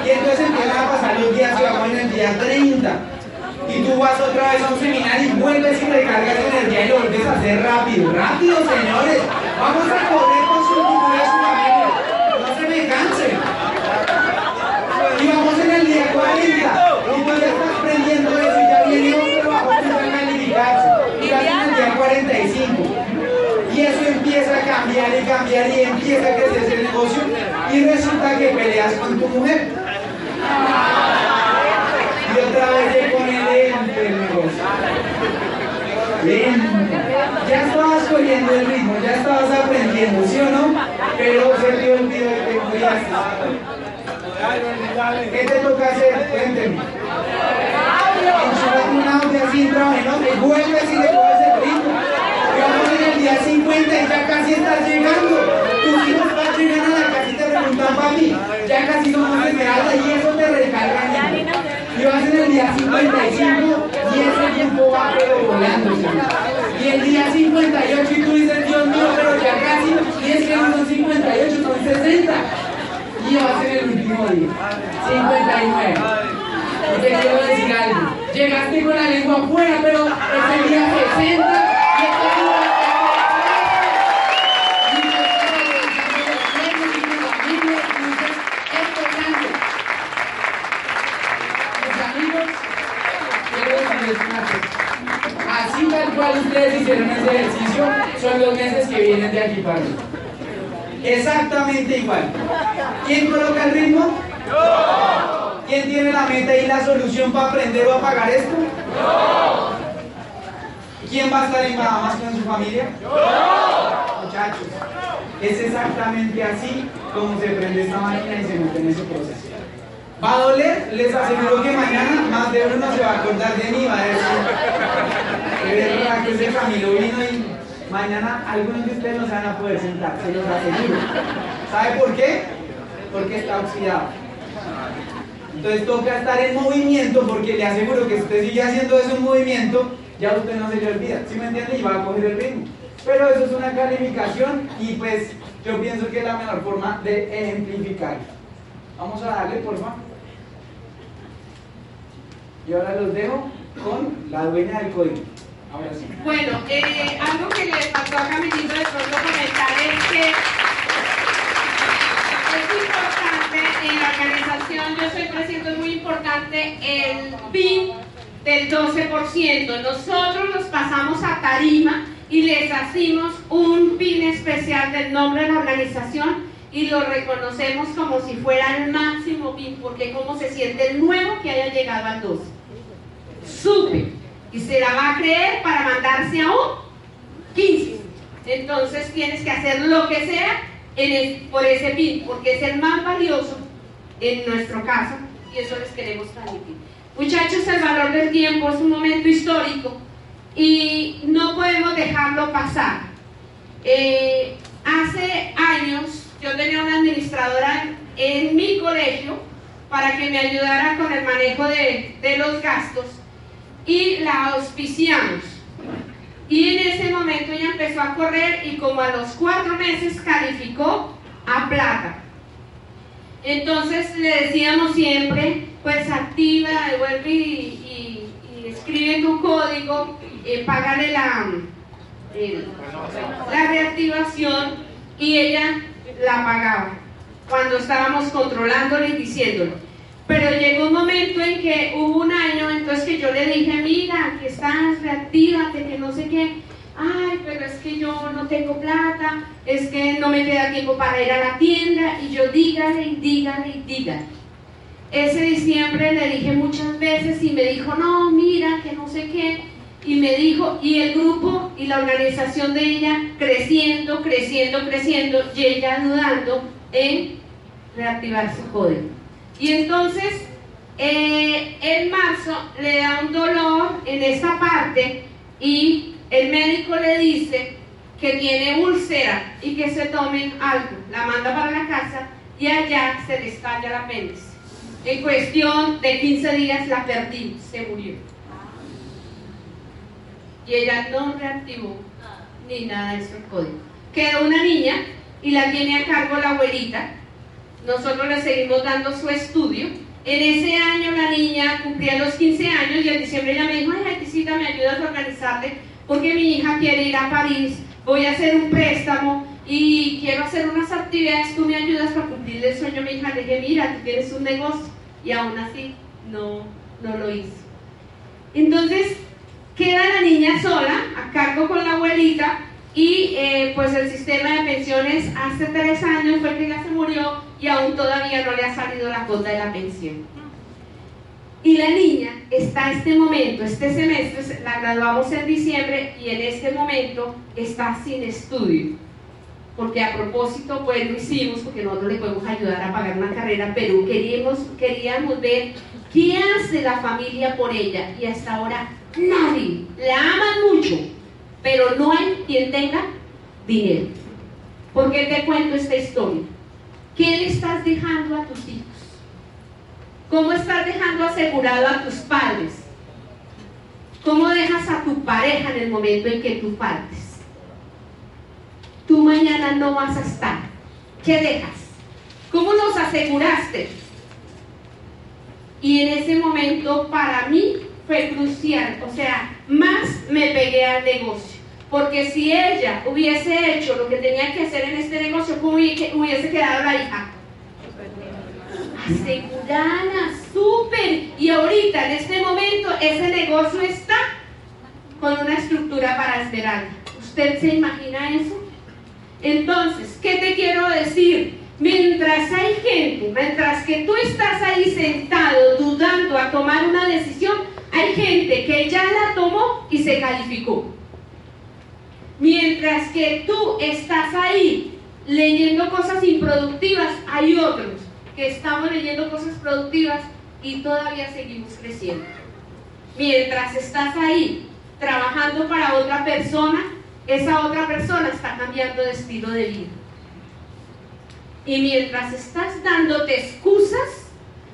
Y entonces empiezan a pasar y vamos en el día 30. Y tú vas otra vez a un seminario y vuelves y recargas energía y lo vuelves a hacer rápido. Rápido, señores. Vamos a correr con su y su. No se me cansen. Y vamos en el día 40. Y tú ya estás aprendiendo eso y ya viene otro trabajo que va a calificarse. Y vas en el día 45. Y eso empieza a cambiar y cambiar y empieza a crecer ese negocio. Y resulta que peleas con tu mujer. Y otra vez se pone lento el negocio. Ya estabas cogiendo el ritmo, ya estabas aprendiendo, ¿sí o no? Pero se te olvidó que te cuidaste. ¿Qué te toca hacer? Cuénteme. Enchúfate un audio así intravenoso y vuelves y le coges el ritmo. Y vamos en el día 50 y ya casi estás llegando. Tus hijos van llegan a la casa y te preguntan, papi, ya casi somos esmeralda y eso te recarga. Y vas en el día 55 y ese tiempo va pero volando. Y el día 58 y tú dices, Dios mío, pero ya casi, y es que no son 58, son 60. Y vas en el último día, 59. Y te quiero decir algo, llegaste con la lengua afuera, pero es el día 60 ustedes hicieron ese ejercicio, son los meses que vienen de aquí para arriba. Exactamente igual. ¿Quién coloca el ritmo? Yo. ¿Quién tiene la meta y la solución para aprender o apagar esto? Yo. ¿Quién va a estar en Bahamas con su familia? Yo. Muchachos, es exactamente así como se prende esta máquina y se mete en ese proceso. ¿Va a doler? Les aseguro que mañana más de uno se va a acordar de mí, va a decir, que ese Camilo vino mañana algunos de ustedes no se van a poder sentar, se los aseguro. ¿Sabe por qué? Porque está oxidado. Entonces toca estar en movimiento porque le aseguro que si usted sigue haciendo eso en movimiento, ya usted no se le olvida, ¿sí me entiende? Y va a coger el ritmo. Pero eso es una calificación y pues yo pienso que es la mejor forma de ejemplificar. Vamos a darle, por favor. Y ahora los dejo con la dueña del código. Bueno, eh, algo que le faltó a Camilito de pronto comentar es que es importante en la organización, yo estoy presente, es muy importante el PIN del 12%. Nosotros nos pasamos a tarima y les hacemos un PIN especial del nombre de la organización y lo reconocemos como si fuera el máximo PIN, porque como se siente el nuevo que haya llegado al 12. Súper. Y se la va a creer para mandarse a un 15. Entonces tienes que hacer lo que sea por ese PIN, porque es el más valioso en nuestro caso y eso les queremos transmitir. Muchachos, el valor del tiempo es un momento histórico y no podemos dejarlo pasar. Eh, hace años yo tenía una administradora en mi colegio para que me ayudara con el manejo de, de los gastos y la auspiciamos. Y en ese momento ella empezó a correr y como a los cuatro meses calificó a plata. Entonces le decíamos siempre, pues activa, devuelve y, escribe tu código, eh, págale la, la reactivación y ella la pagaba cuando estábamos controlándole y diciéndole. Pero llegó un momento en que hubo un año, entonces que yo le dije, mira, aquí estás, reactívate, que no sé qué. Ay, pero es que yo no tengo plata, es que no me queda tiempo para ir a la tienda. Y yo dígale y dígale y dígale. Ese diciembre le dije muchas veces y me dijo, no, mira, que no sé qué. Y me dijo, y el grupo y la organización de ella creciendo, creciendo, creciendo, y ella dudando en reactivar su código. Y entonces, eh, en marzo le da un dolor en esta parte y el médico le dice que tiene úlcera y que se tomen algo. La manda para la casa y allá se le estalla la apéndice. En cuestión de 15 días la perdí, se murió. Y ella no reactivó ni nada de ese código. Quedó una niña y la tiene a cargo la abuelita nosotros le seguimos dando su estudio. En ese año la niña cumplía los 15 años y en diciembre ella me dijo, ay, Leticita, ¿me ayudas a organizarte? Porque mi hija quiere ir a París, voy a hacer un préstamo y quiero hacer unas actividades, tú me ayudas para cumplir el sueño. Mi hija le dije, mira, tú tienes un negocio. Y aún así no, no lo hizo. Entonces, queda la niña sola, a cargo con la abuelita, y eh, pues el sistema de pensiones hace tres años fue que ya se murió y aún todavía no le ha salido la cuota de la pensión. Y la niña está en este momento, este semestre, la graduamos en diciembre y en este momento está sin estudio. Porque a propósito, pues lo hicimos porque nosotros le podemos ayudar a pagar una carrera, pero queríamos, queríamos ver qué hace la familia por ella. Y hasta ahora nadie, la aman mucho, pero no hay quien tenga dinero. ¿Por qué te cuento esta historia? ¿Qué le estás dejando a tus hijos? ¿Cómo estás dejando asegurado a tus padres? ¿Cómo dejas a tu pareja en el momento en que tú partes? Tú mañana no vas a estar. ¿Qué dejas? ¿Cómo los aseguraste? Y en ese momento para mí fue crucial. O sea, más me pegué al negocio. Porque si ella hubiese hecho lo que tenía que hacer en este negocio, hubiese quedado la hija? Asegurada, súper. Y ahorita, en este momento, ese negocio está con una estructura para esperar. ¿Usted se imagina eso? Entonces, ¿qué te quiero decir? Mientras hay gente, mientras que tú estás ahí sentado dudando a tomar una decisión, hay gente que ya la tomó y se calificó. Mientras que tú estás ahí leyendo cosas improductivas, hay otros que estamos leyendo cosas productivas y todavía seguimos creciendo. Mientras estás ahí trabajando para otra persona, esa otra persona está cambiando de estilo de vida. Y mientras estás dándote excusas,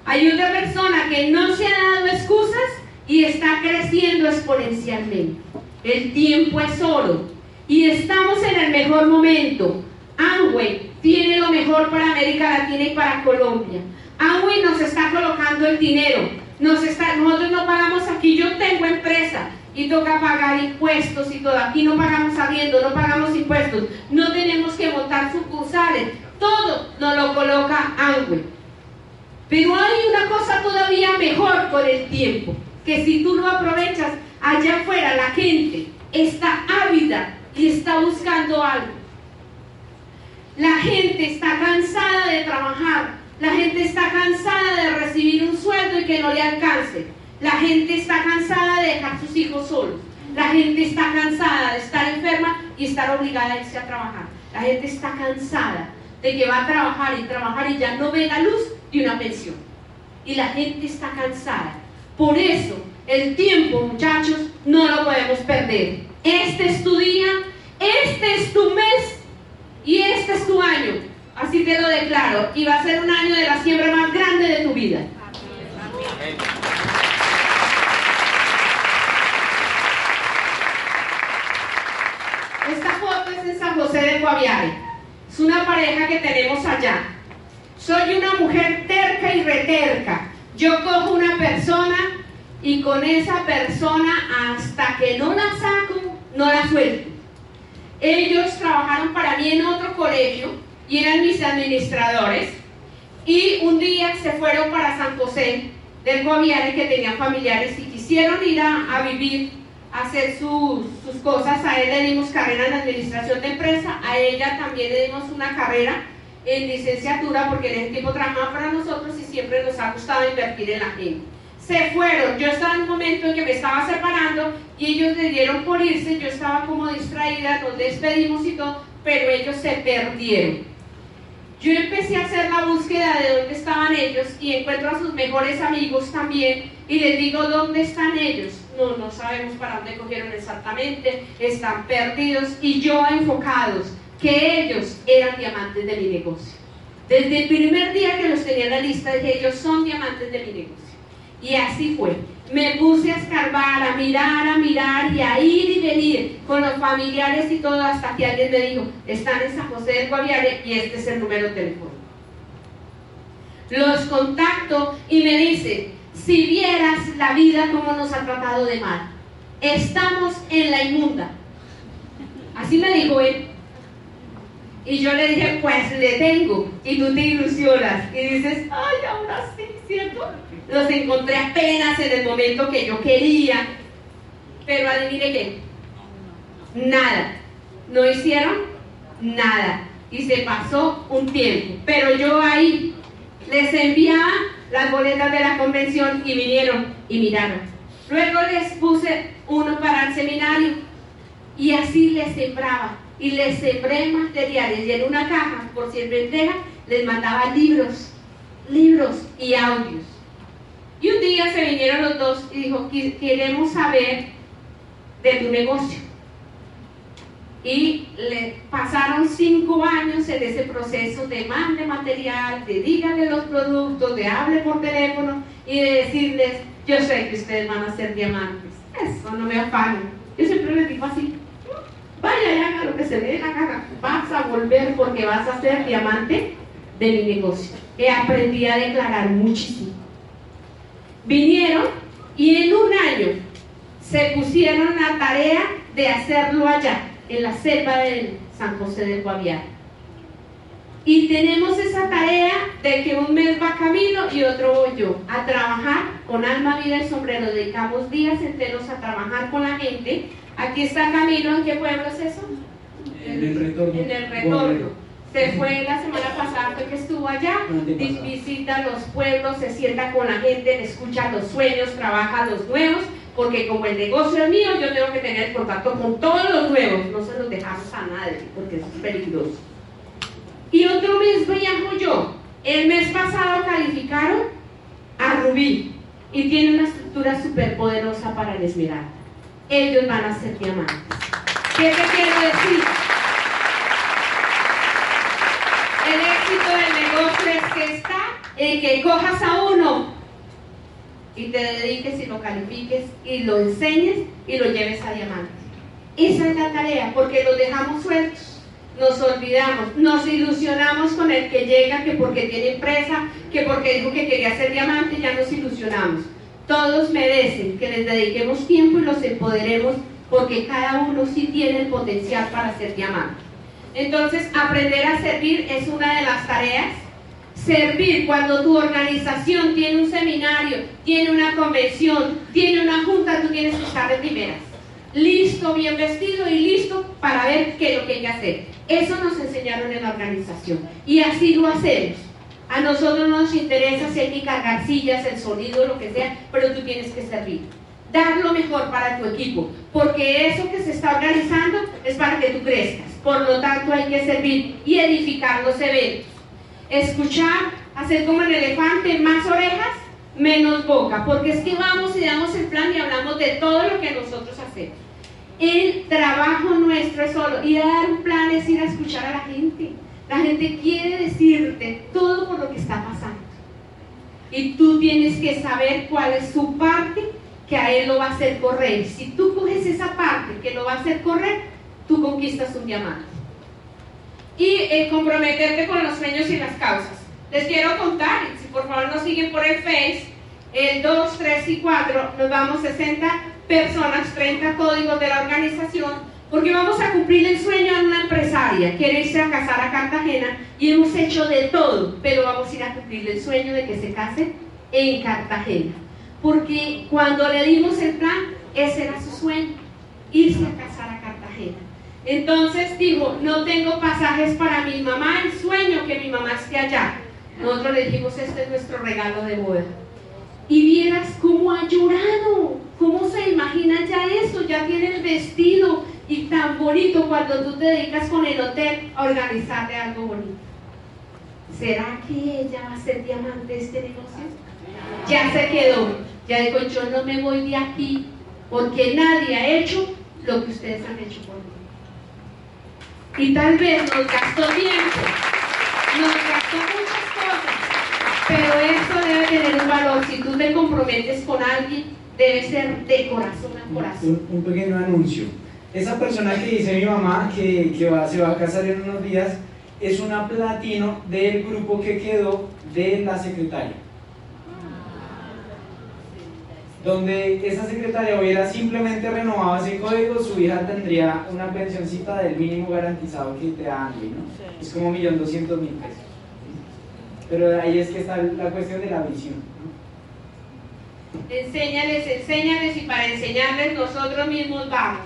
hay otra persona que no se ha dado excusas y está creciendo exponencialmente. El tiempo es oro y estamos en el mejor momento. Amway tiene lo mejor para América Latina y para Colombia. Amway nos está colocando el dinero. Nos está, nosotros no pagamos aquí. Yo tengo empresa y toca pagar impuestos y todo. Aquí no pagamos saliendo, no pagamos impuestos. No tenemos que montar sucursales. Todo nos lo coloca Amway. Pero hay una cosa todavía mejor con el tiempo, que si tú lo aprovechas, allá afuera la gente está ávida y está buscando algo. La gente está cansada de trabajar, la gente está cansada de recibir un sueldo y que no le alcance. La gente está cansada de dejar sus hijos solos. La gente está cansada de estar enferma y estar obligada a irse a trabajar. La gente está cansada de que va a trabajar y trabajar y ya no ve la luz de una pensión. Y la gente está cansada. Por eso, el tiempo, muchachos, no lo podemos perder. Este es tu día, este es tu mes y este es tu año. Así te lo declaro. Y va a ser un año de la siembra más grande de tu vida. Esta foto es en San José de Guaviare. Es una pareja que tenemos allá. Soy una mujer terca y reterca. Yo cojo una persona y con esa persona hasta que no la saco, no la suelto. Ellos trabajaron para mí en otro colegio y eran mis administradores y un día se fueron para San José del Guaviare que tenían familiares y quisieron ir a, vivir, a hacer sus, sus cosas. A él le dimos carrera en administración de empresa, a ella también le dimos una carrera en licenciatura porque en ese tiempo trabajaba para nosotros y siempre nos ha gustado invertir en la gente se fueron. Yo estaba en un momento en que me estaba separando y ellos le dieron por irse. Yo estaba como distraída, nos despedimos y todo, pero ellos se perdieron. Yo empecé a hacer la búsqueda de dónde estaban ellos y encuentro a sus mejores amigos también y les digo dónde están ellos. No, no sabemos para dónde cogieron exactamente, están perdidos y yo enfocados que ellos eran diamantes de mi negocio. Desde el primer día que los tenía en la lista dije, ellos son diamantes de mi negocio. Y así fue. Me puse a escarbar, a mirar, a mirar y a ir y venir con los familiares y todo hasta que alguien me dijo, están en San José del Guaviare y este es el número telefónico. Los contacto y me dice, si vieras la vida como nos ha tratado de mal, estamos en la inmunda. Así me dijo él. Y yo le dije, pues le tengo. Y tú te ilusionas y dices, ay, ahora sí, ¿cierto? Los encontré apenas en el momento que yo quería. Pero adivine qué. Nada. No hicieron nada. Y se pasó un tiempo. Pero yo ahí les enviaba las boletas de la convención y vinieron y miraron. Luego les puse uno para el seminario y así les sembraba y les sembré materiales y en una caja, por siempre entrega, les mandaba libros, libros y audios. Y un día se vinieron los dos y dijo, queremos saber de tu negocio. Y le pasaron cinco años en ese proceso de mande material, de díganle los productos, de hable por teléfono y de decirles, yo sé que ustedes van a ser diamantes. Eso no me afanan. Yo siempre les digo así, vaya y haga lo que se le dé la gana, vas a volver porque vas a ser diamante de mi negocio. He aprendido a declarar muchísimo. Vinieron y en un año se pusieron a tarea de hacerlo allá, en la selva de San José del Guaviare. Y tenemos esa tarea de que un mes va camino y otro voy yo a trabajar con alma, vida y sombrero. Dedicamos días enteros a trabajar con la gente Aquí está Camilo, ¿en qué pueblo es eso? En el retorno. En el retorno. Se fue la semana pasada que estuvo allá, visita los pueblos, se sienta con la gente, escucha los sueños, trabaja los nuevos, porque como el negocio es mío, yo tengo que tener contacto con todos los nuevos, no se los dejamos a nadie, porque es peligroso. Y otro mes viajo yo. El mes pasado calificaron a Rubí y tiene una estructura súper poderosa para el Esmeralda ellos van a ser diamantes. ¿Qué te quiero decir? Éxito del negocio es que está en que cojas a uno y te dediques y lo califiques y lo enseñes y lo lleves a diamante. Esa es la tarea, porque los dejamos sueltos. nos olvidamos, nos ilusionamos con el que llega, que porque tiene empresa, que porque dijo que quería ser diamante, ya nos ilusionamos. Todos merecen que les dediquemos tiempo y los empoderemos porque cada uno sí tiene el potencial para ser diamante. Entonces, aprender a servir es una de las tareas. Servir cuando tu organización tiene un seminario, tiene una convención, tiene una junta, tú tienes que estar de primeras. Listo, bien vestido y listo para ver qué es lo que hay que hacer. Eso nos enseñaron en la organización y así lo hacemos. A nosotros no nos interesa si hay que cargar sillas, el sonido, lo que sea, pero tú tienes que servir. Dar lo mejor para tu equipo, porque eso que se está organizando es para que tú crezcas. Por lo tanto, hay que servir y edificar los eventos. Escuchar, hacer como el elefante, más orejas, menos boca, porque es que vamos y damos el plan y hablamos de todo lo que nosotros hacemos. El trabajo nuestro es solo ir a dar un plan, es ir a escuchar a la gente. La gente quiere decirte todo por lo que está pasando. Y tú tienes que saber cuál es su parte que a él lo va a hacer correr. Si tú coges esa parte que lo va a hacer correr, tú conquistas un diamante. Y eh, comprometerte con los sueños y las causas. Les quiero contar, si por favor nos siguen por el Face, el 2, 3 y 4, nos vamos 60 personas, 30 códigos de la organización porque vamos a cumplir el sueño de una empresaria, quiere irse a casar a Cartagena y hemos hecho de todo, pero vamos a ir a cumplir el sueño de que se case en Cartagena. Porque cuando le dimos el plan, ese era su sueño, irse a casar a Cartagena. Entonces dijo, no tengo pasajes para mi mamá, el sueño que mi mamá esté allá. Nosotros le dijimos, este es nuestro regalo de boda. Y vieras cómo ha llorado, cómo se imagina ya eso, ya tiene el vestido, y tan bonito cuando tú te dedicas con el hotel a organizarte algo bonito. ¿Será que ella va a ser diamante de este negocio? Ya se quedó. Ya dijo, yo no me voy de aquí porque nadie ha hecho lo que ustedes han hecho por mí. Y tal vez nos gastó tiempo, nos gastó muchas cosas, pero esto debe tener un valor. Si tú te comprometes con alguien, debe ser de corazón a corazón. Un, un pequeño anuncio esa persona que dice mi mamá que, se va a casar en unos días es una platino del grupo que quedó de la secretaria. Donde esa secretaria hubiera simplemente renovado ese código, su hija tendría una pensioncita del mínimo garantizado que te da Andy, ¿no? Es como 1.200.000 pesos. Pero ahí es que está la cuestión de la visión. Enséñales, enséñales y para enseñarles nosotros mismos vamos.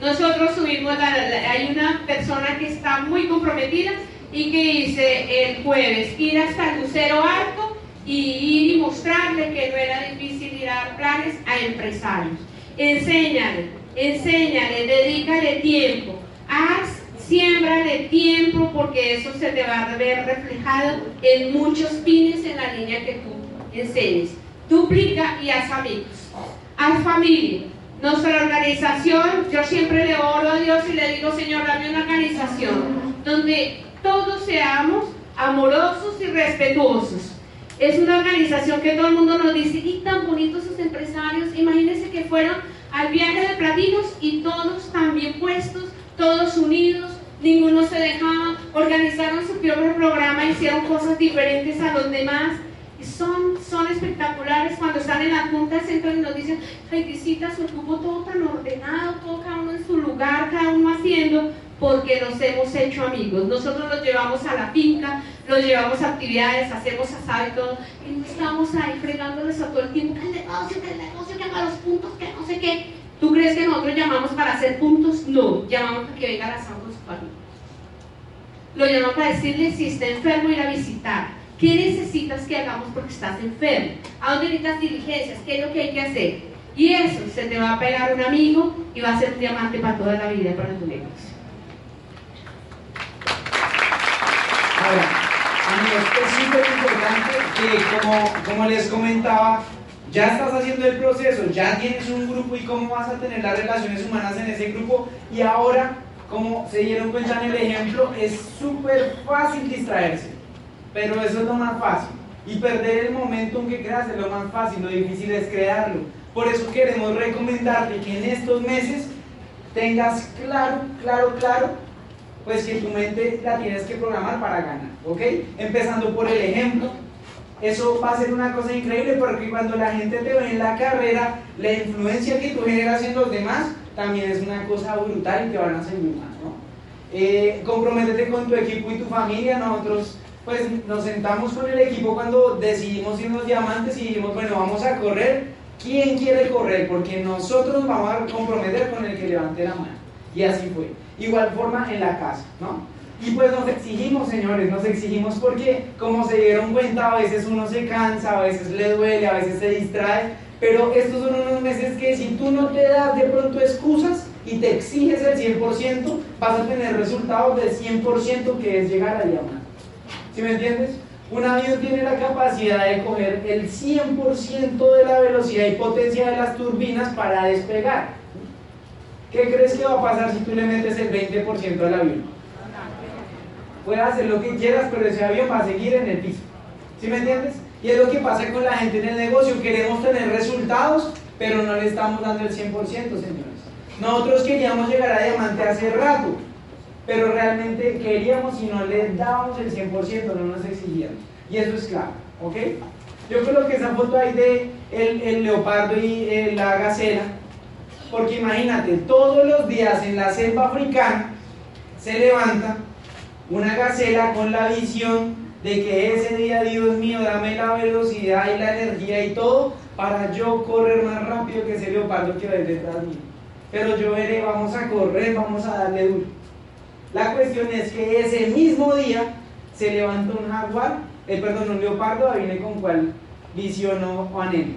Nosotros subimos, hay una persona que está muy comprometida y que dice el jueves ir hasta el Lucero Alto y ir y mostrarle que no era difícil ir a dar planes a empresarios. Enséñale, enséñale, dedícale tiempo, haz, siembrale tiempo porque eso se te va a ver reflejado en muchos pines en la línea que tú enseñes. Duplica y haz amigos, haz familia, nuestra organización, yo siempre le oro a Dios y le digo, Señor, dame una organización donde todos seamos amorosos y respetuosos. Es una organización que todo el mundo nos dice, y tan bonitos sus empresarios, imagínense que fueron al viaje de platinos y todos tan bien puestos, todos unidos, ninguno se dejaba, organizaron su propio programa, hicieron cosas diferentes a los demás son, son espectaculares cuando están en la junta de centro y nos dicen, felicita su equipo todo tan ordenado, todo cada uno en su lugar, cada uno haciendo, porque nos hemos hecho amigos. Nosotros los llevamos a la finca, los llevamos a actividades, hacemos asado y todo, y no estamos ahí fregándoles a todo el tiempo, que el negocio, que el negocio, que haga los puntos, que no sé qué. ¿Tú crees que nosotros llamamos para hacer puntos? No, llamamos para que venga la asado con su familia. Lo llamamos para decirle si está enfermo ir a visitar ¿Qué necesitas que hagamos porque estás enfermo? ¿A dónde necesitas diligencias? ¿Qué es lo que hay que hacer? Y eso se te va a pegar un amigo y va a ser un diamante para toda la vida, para tu negocio. Ahora, amigos, es súper importante que, como les comentaba, ya estás haciendo el proceso, ya tienes un grupo y cómo vas a tener las relaciones humanas en ese grupo y ahora, como se dieron cuenta en el ejemplo, es súper fácil distraerse. Pero eso es lo más fácil. Y perder el momento que creas es lo más fácil, lo difícil es crearlo. Por eso queremos recomendarte que en estos meses tengas claro, claro, claro pues que tu mente la tienes que programar para ganar, ¿ok? Empezando por el ejemplo. Eso va a ser una cosa increíble porque cuando la gente te ve en la carrera, la influencia que tú generas en los demás también es una cosa brutal y te van a seguir más, ¿no? Eh, comprométete con tu equipo y tu familia. Nosotros pues nos sentamos con el equipo cuando decidimos irnos diamantes y dijimos, bueno, vamos a correr. ¿Quién quiere correr? Porque nosotros vamos a comprometer con el que levante la mano. Y así fue. Igual forma en la casa, ¿no? Y pues nos exigimos, señores, nos exigimos porque, como se dieron cuenta, a veces uno se cansa, a veces le duele, a veces se distrae, pero estos son unos meses que si tú no te das de pronto excusas y te exiges el 100%, vas a tener resultados del 100% que es llegar a diamante. ¿Sí me entiendes? Un avión tiene la capacidad de coger el 100% de la velocidad y potencia de las turbinas para despegar. ¿Qué crees que va a pasar si tú le metes el 20% al avión? Puedes hacer lo que quieras, pero ese avión va a seguir en el piso. ¿Sí me entiendes? Y es lo que pasa con la gente en el negocio. Queremos tener resultados, pero no le estamos dando el 100%, señores. Nosotros queríamos llegar a diamante hace rato, pero realmente queríamos y no le dábamos el 100%, no nos exigíamos. Y eso es claro, ¿ok? Yo creo que esa foto ahí de el, el leopardo y eh, la gacela, porque imagínate, todos los días en la selva africana se levanta una gacela con la visión de que ese día, Dios mío, dame la velocidad y la energía y todo para yo correr más rápido que ese leopardo que va detrás mío. Pero yo veré, vamos a correr, vamos a darle duro. La cuestión es que ese mismo día se levantó un jaguar, eh, perdón, un leopardo, viene con cuál visión o anhelo.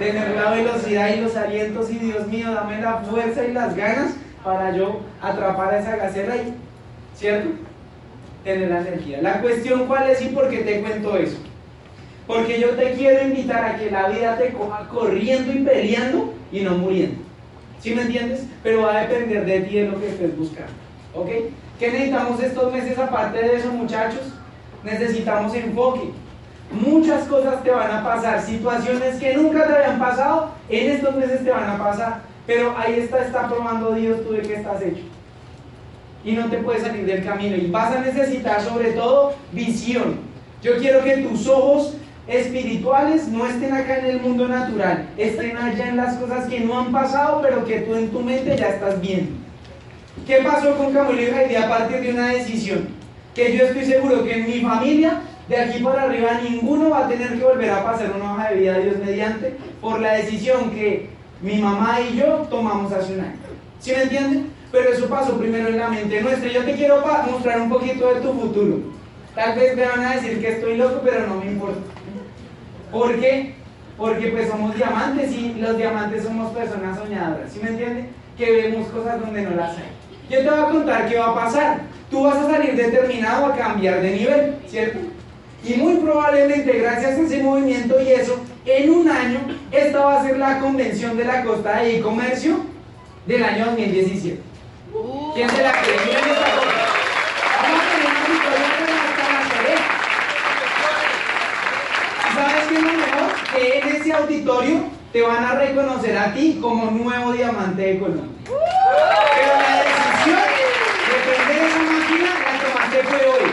Tener la velocidad y los alientos y Dios mío, dame la fuerza y las ganas para yo atrapar a esa gacela y, ¿cierto? Tener la energía. La cuestión cuál es y por qué te cuento eso. Porque yo te quiero invitar a que la vida te coja corriendo y peleando y no muriendo. ¿Sí me entiendes? Pero va a depender de ti de lo que estés buscando. ¿Ok? ¿Qué necesitamos estos meses aparte de eso, muchachos? Necesitamos enfoque. Muchas cosas te van a pasar, situaciones que nunca te habían pasado, en estos meses te van a pasar. Pero ahí está, está probando Dios tú de qué estás hecho. Y no te puedes salir del camino. Y vas a necesitar sobre todo visión. Yo quiero que tus ojos espirituales no estén acá en el mundo natural, estén allá en las cosas que no han pasado, pero que tú en tu mente ya estás viendo. ¿Qué pasó con Camilo y Heidi a partir de una decisión? Que yo estoy seguro que en mi familia, de aquí para arriba, ninguno va a tener que volver a pasar una hoja de vida Dios mediante por la decisión que mi mamá y yo tomamos hace un año. ¿Sí me entienden? Pero eso pasó primero en la mente nuestra. Yo te quiero mostrar un poquito de tu futuro. Tal vez me van a decir que estoy loco, pero no me importa. ¿Por qué? Porque pues somos diamantes y los diamantes somos personas soñadoras. ¿Sí me entienden? Que vemos cosas donde no las hay. Yo te voy a contar qué va a pasar. Tú vas a salir determinado a cambiar de nivel, ¿cierto? Y muy probablemente gracias a ese movimiento y eso, en un año, esta va a ser la convención de la costa de e-comercio del año 2017. ¿Quién se la cree? Esta. Vamos a tener una historia hasta la ¿Sabes qué es lo mejor? Que en ese auditorio te van a reconocer a ti como nuevo diamante de Colombia. Pero de prender esa máquina la tomaste fue hoy,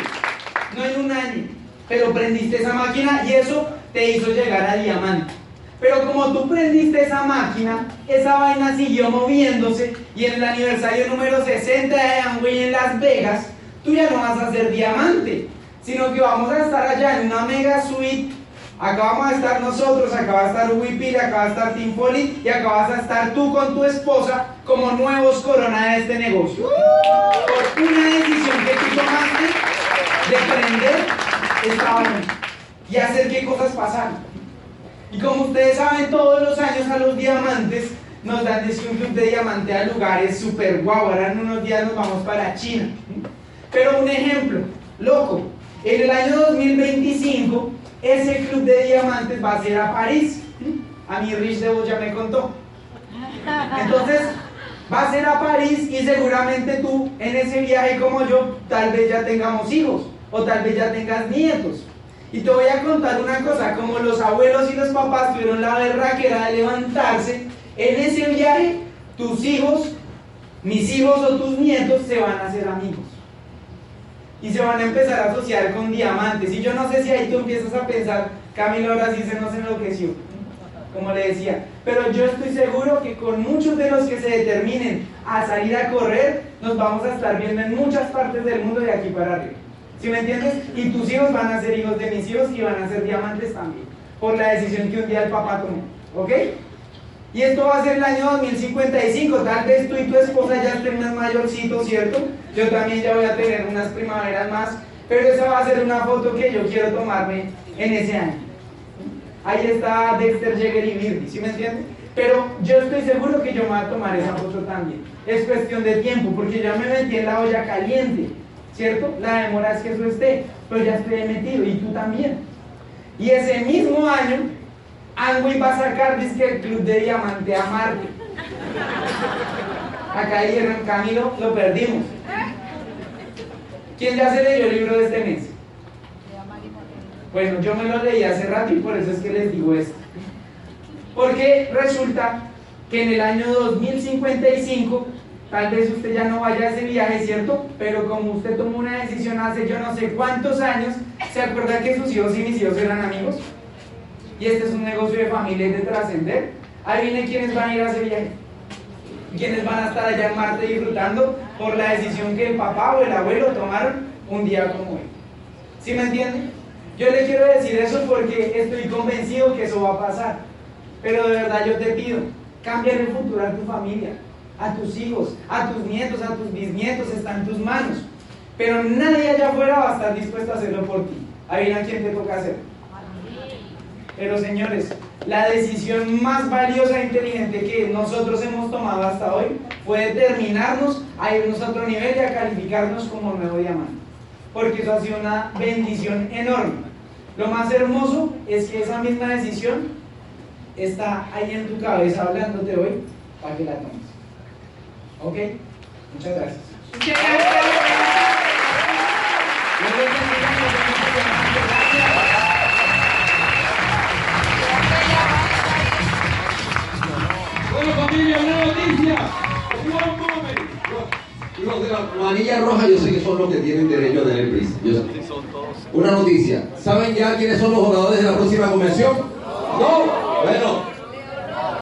no en un año. Pero prendiste esa máquina y eso te hizo llegar a diamante. Pero como tú prendiste esa máquina, esa vaina siguió moviéndose y en el aniversario número 60 de Amway en Las Vegas, tú ya no vas a ser diamante, sino que vamos a estar allá en una mega suite. Acá vamos a estar nosotros, acá va a estar Wipil, acá va a estar Foley y acá vas a estar tú con tu esposa como nuevos corona de este negocio. Por una decisión que tú tomaste de prender esta y hacer que cosas pasaran. Y como ustedes saben, todos los años a los diamantes nos dan de un club de diamante a lugares super guau. Ahora en unos días nos vamos para China. Pero un ejemplo, loco, en el año 2025 ese club de diamantes va a ser a París. A mi Rich de ya me contó. Entonces, va a ser a París y seguramente tú en ese viaje como yo, tal vez ya tengamos hijos o tal vez ya tengas nietos. Y te voy a contar una cosa, como los abuelos y los papás tuvieron la era de levantarse, en ese viaje tus hijos mis hijos o tus nietos se van a hacer amigos. Y se van a empezar a asociar con diamantes. Y yo no sé si ahí tú empiezas a pensar, Camilo ahora sí se nos enloqueció, como le decía. Pero yo estoy seguro que con muchos de los que se determinen a salir a correr, nos vamos a estar viendo en muchas partes del mundo de aquí para arriba. ¿Sí me entiendes? Y tus hijos van a ser hijos de mis hijos y van a ser diamantes también, por la decisión que un día el papá tomó. ¿Ok? Y esto va a ser el año 2055. Tal vez tú y tu esposa ya estén más mayorcitos, ¿cierto? Yo también ya voy a tener unas primaveras más. Pero esa va a ser una foto que yo quiero tomarme en ese año. Ahí está Dexter, Jagger y Birdie, ¿sí me entiendes? Pero yo estoy seguro que yo me voy a tomar esa foto también. Es cuestión de tiempo, porque ya me metí en la olla caliente, ¿cierto? La demora es que eso esté, pero ya estoy metido y tú también. Y ese mismo año Amway va a sacar dice el Club de Diamante a Marte. Acá dijeron, Camilo, lo perdimos. ¿Quién ya se leyó el libro de este mes? Bueno, yo me lo leí hace rato y por eso es que les digo esto. Porque resulta que en el año 2055, tal vez usted ya no vaya a ese viaje, ¿cierto? Pero como usted tomó una decisión hace yo no sé cuántos años, ¿se acuerda que sus hijos y mis hijos eran amigos? Y este es un negocio de familia y de trascender, ahí vienen quienes van a ir a ese viaje. Quienes van a estar allá en Marte disfrutando por la decisión que el papá o el abuelo tomaron un día como hoy. ¿Sí me entienden? Yo le quiero decir eso porque estoy convencido que eso va a pasar. Pero de verdad yo te pido, cambia el futuro a tu familia, a tus hijos, a tus nietos, a tus bisnietos, está en tus manos. Pero nadie allá afuera va a estar dispuesto a hacerlo por ti. Ahí a quién te toca hacer. Pero señores, la decisión más valiosa e inteligente que nosotros hemos tomado hasta hoy fue determinarnos a irnos a otro nivel y a calificarnos como nuevo diamante. Porque eso ha sido una bendición enorme. Lo más hermoso es que esa misma decisión está ahí en tu cabeza hablándote hoy para que la tomes. ¿Ok? Muchas gracias. Muchas gracias. Familia, una noticia. Los de la manilla roja yo sé que son los que tienen derecho a tener prisa. Una noticia. ¿Saben ya quiénes son los jugadores de la próxima convención? No. Bueno,